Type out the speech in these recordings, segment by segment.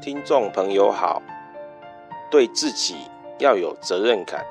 听众朋友好，对自己要有责任感，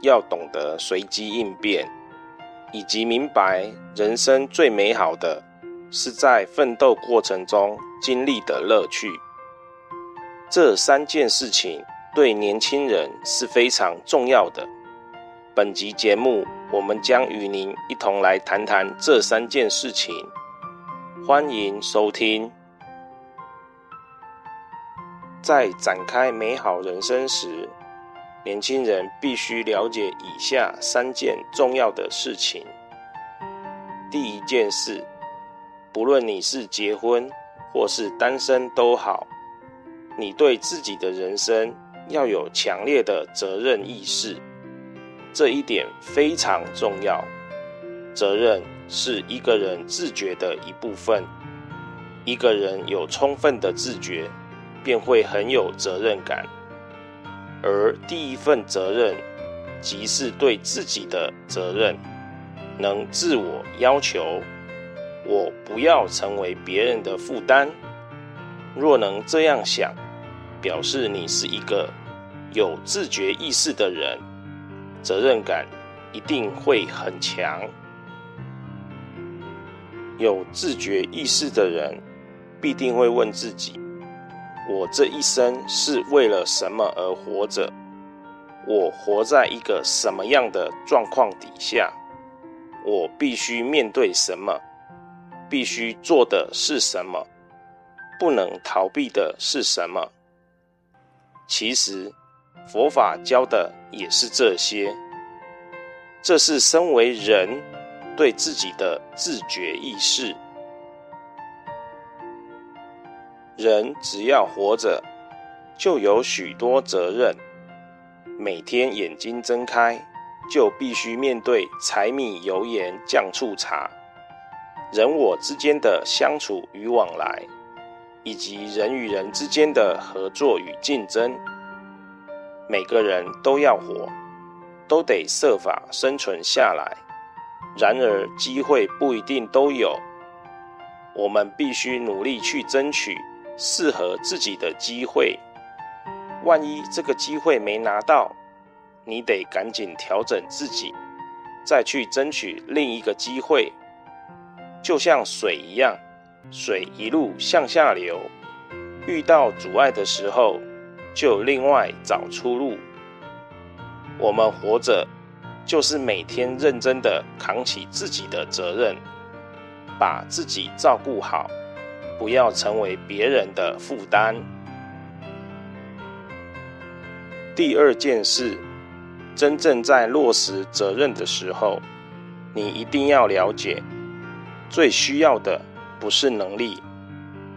要懂得随机应变，以及明白人生最美好的是在奋斗过程中经历的乐趣。这三件事情对年轻人是非常重要的。本集节目，我们将与您一同来谈谈这三件事情。欢迎收听。在展开美好人生时，年轻人必须了解以下三件重要的事情。第一件事，不论你是结婚或是单身都好，你对自己的人生要有强烈的责任意识，这一点非常重要。责任是一个人自觉的一部分，一个人有充分的自觉，便会很有责任感，而第一份责任，即是对自己的责任，能自我要求，我不要成为别人的负担。若能这样想，表示你是一个有自觉意识的人，责任感一定会很强。有自觉意识的人，必定会问自己。我这一生是为了什么而活着？我活在一个什么样的状况底下？我必须面对什么？必须做的是什么？不能逃避的是什么？其实，佛法教的也是这些。这是身为人对自己的自觉意识。人只要活着，就有许多责任。每天眼睛睁开，就必须面对柴米油盐酱醋茶，人我之间的相处与往来，以及人与人之间的合作与竞争。每个人都要活，都得设法生存下来。然而，机会不一定都有，我们必须努力去争取。适合自己的机会，万一这个机会没拿到，你得赶紧调整自己，再去争取另一个机会。就像水一样，水一路向下流，遇到阻碍的时候，就另外找出路。我们活着，就是每天认真的扛起自己的责任，把自己照顾好。不要成为别人的负担。第二件事，真正在落实责任的时候，你一定要了解，最需要的不是能力，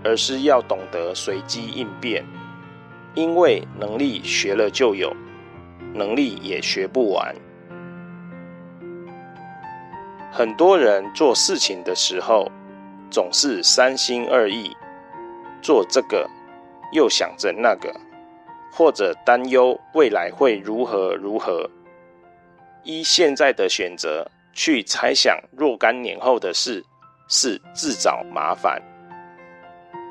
而是要懂得随机应变。因为能力学了就有，能力也学不完。很多人做事情的时候，总是三心二意，做这个又想着那个，或者担忧未来会如何如何，依现在的选择去猜想若干年后的事，是自找麻烦；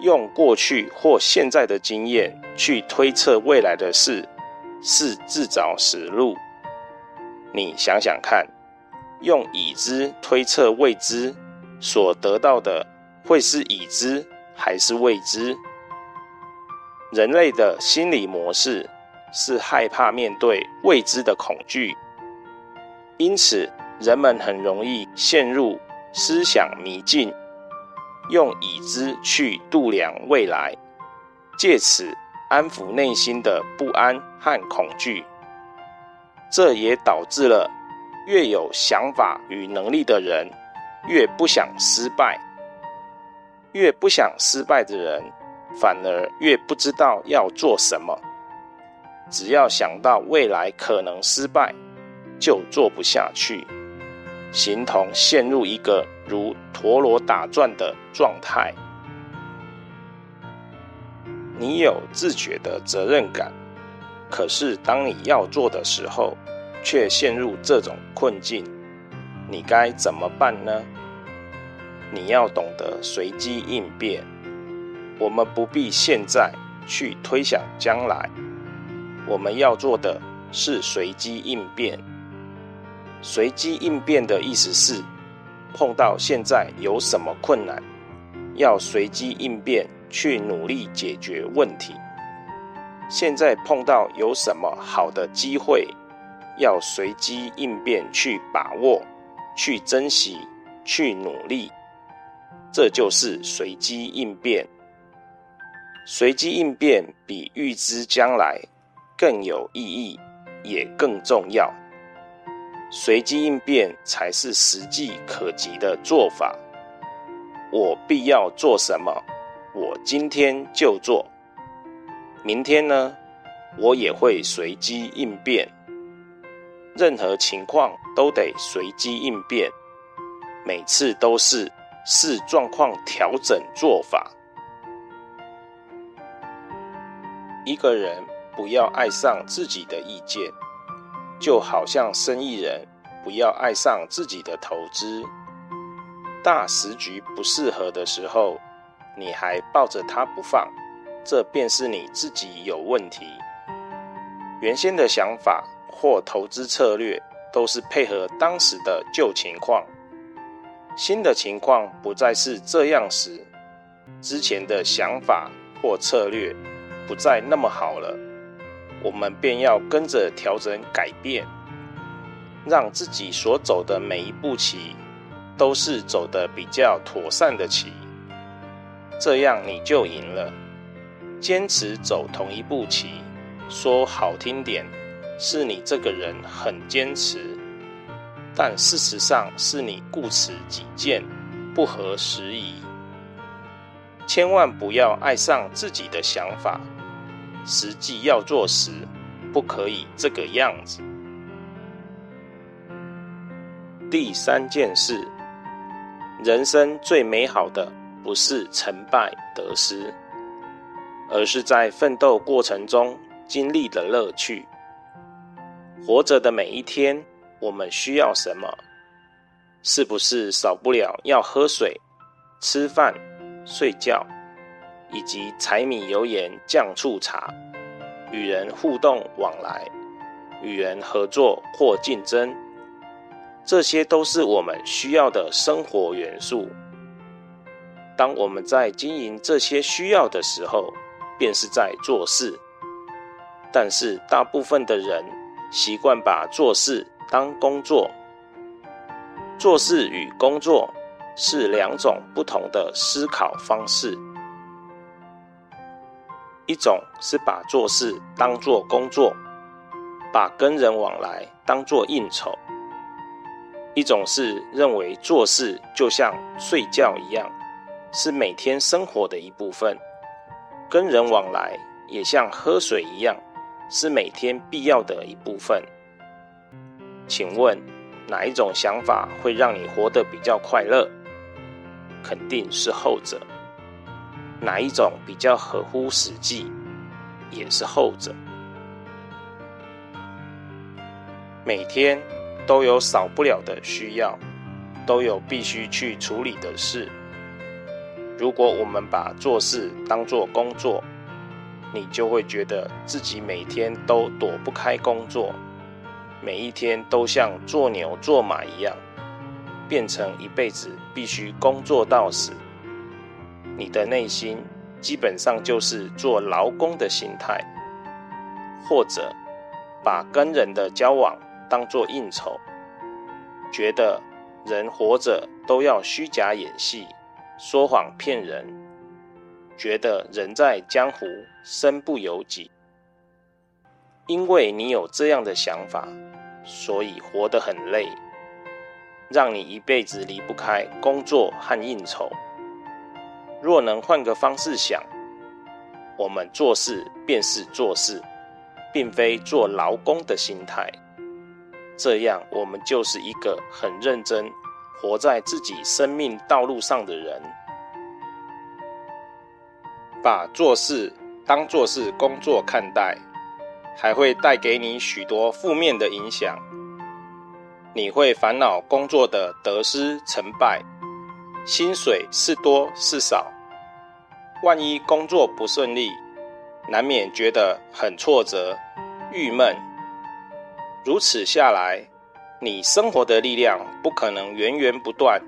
用过去或现在的经验去推测未来的事，是自找死路。你想想看，用已知推测未知。所得到的会是已知还是未知？人类的心理模式是害怕面对未知的恐惧，因此人们很容易陷入思想迷境，用已知去度量未来，借此安抚内心的不安和恐惧。这也导致了越有想法与能力的人，越不想失败，越不想失败的人，反而越不知道要做什么。只要想到未来可能失败，就做不下去，形同陷入一个如陀螺打转的状态。你有自觉的责任感，可是当你要做的时候，却陷入这种困境。你该怎么办呢？你要懂得随机应变。我们不必现在去推想将来。我们要做的是随机应变。随机应变的意思是，碰到现在有什么困难，要随机应变去努力解决问题。现在碰到有什么好的机会，要随机应变去把握、去珍惜、去努力。这就是随机应变。随机应变比预知将来更有意义，也更重要。随机应变才是实际可及的做法。我必要做什么，我今天就做。明天呢，我也会随机应变。任何情况都得随机应变，每次都是。视状况调整做法。一个人不要爱上自己的意见，就好像生意人不要爱上自己的投资。大时局不适合的时候，你还抱着它不放，这便是你自己有问题。原先的想法或投资策略都是配合当时的旧情况。新的情况不再是这样时，之前的想法或策略不再那么好了，我们便要跟着调整改变，让自己所走的每一步棋都是走的比较妥善的棋，这样你就赢了。坚持走同一步棋，说好听点，是你这个人很坚持。但事实上是你固执己见，不合时宜。千万不要爱上自己的想法，实际要做时，不可以这个样子。第三件事，人生最美好的不是成败得失，而是在奋斗过程中经历的乐趣。活着的每一天。我们需要什么？是不是少不了要喝水、吃饭、睡觉，以及柴米油盐酱醋茶，与人互动往来，与人合作或竞争，这些都是我们需要的生活元素。当我们在经营这些需要的时候，便是在做事。但是大部分的人习惯把做事当工作，做事与工作是两种不同的思考方式。一种是把做事当作工作，把跟人往来当作应酬；一种是认为做事就像睡觉一样，是每天生活的一部分；跟人往来也像喝水一样，是每天必要的一部分。请问哪一种想法会让你活得比较快乐？肯定是后者。哪一种比较合乎实际？也是后者。每天都有少不了的需要，都有必须去处理的事。如果我们把做事当作工作，你就会觉得自己每天都躲不开工作。每一天都像做牛做马一样，变成一辈子必须工作到死。你的内心基本上就是做劳工的心态，或者把跟人的交往当作应酬，觉得人活着都要虚假演戏、说谎骗人，觉得人在江湖身不由己。因为你有这样的想法，所以活得很累，让你一辈子离不开工作和应酬。若能换个方式想，我们做事便是做事，并非做劳工的心态。这样，我们就是一个很认真活在自己生命道路上的人。把做事当作是工作看待。还会带给你许多负面的影响。你会烦恼工作的得失成败，薪水是多是少。万一工作不顺利，难免觉得很挫折、郁闷。如此下来，你生活的力量不可能源源不断。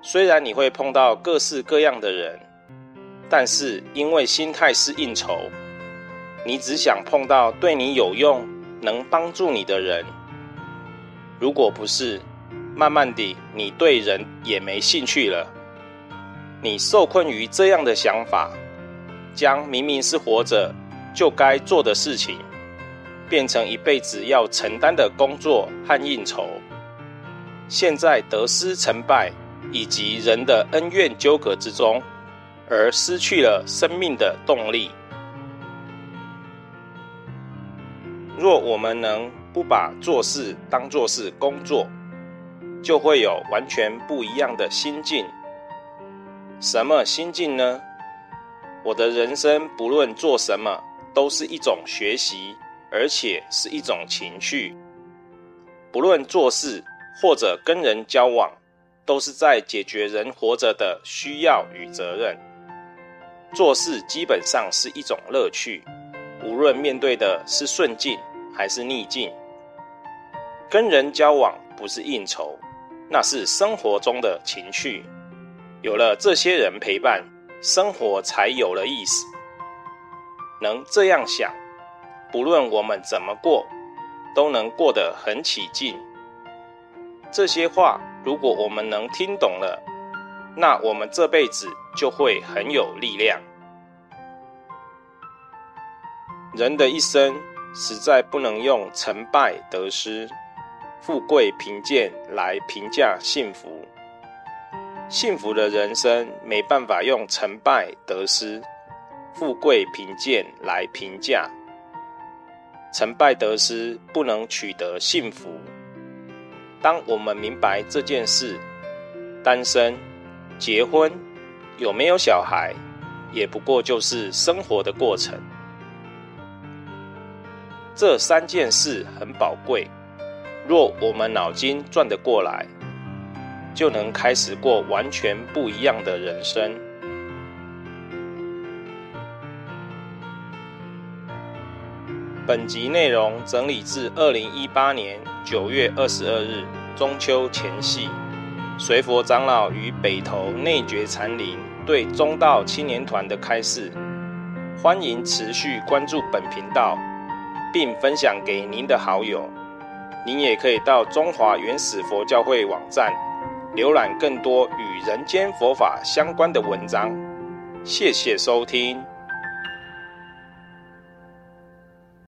虽然你会碰到各式各样的人，但是因为心态是应酬，你只想碰到对你有用、能帮助你的人。如果不是，慢慢地，你对人也没兴趣了。你受困于这样的想法，将明明是活着就该做的事情，变成一辈子要承担的工作和应酬。陷在得失成败以及人的恩怨纠葛之中，而失去了生命的动力。若我们能不把做事当作是工作，就会有完全不一样的心境。什么心境呢？我的人生不论做什么，都是一种学习，而且是一种情绪。不论做事或者跟人交往，都是在解决人活着的需要与责任。做事基本上是一种乐趣，无论面对的是顺境还是逆境。跟人交往不是应酬，那是生活中的情趣。有了这些人陪伴，生活才有了意思。能这样想，不论我们怎么过，都能过得很起劲。这些话，如果我们能听懂了，那我们这辈子就会很有力量。人的一生，实在不能用成败得失、富贵贫贱来评价幸福。幸福的人生没办法用成败得失、富贵贫贱来评价。成败得失不能取得幸福。当我们明白这件事，单身、结婚、有没有小孩，也不过就是生活的过程。这三件事很宝贵，若我们脑筋转得过来。就能开始过完全不一样的人生。本集内容整理自二零一八年九月二十二日中秋前夕，随佛长老与北投内觉禅林对中道青年团的开示。欢迎持续关注本频道，并分享给您的好友。您也可以到中华原始佛教会网站。浏览更多与人间佛法相关的文章，谢谢收听。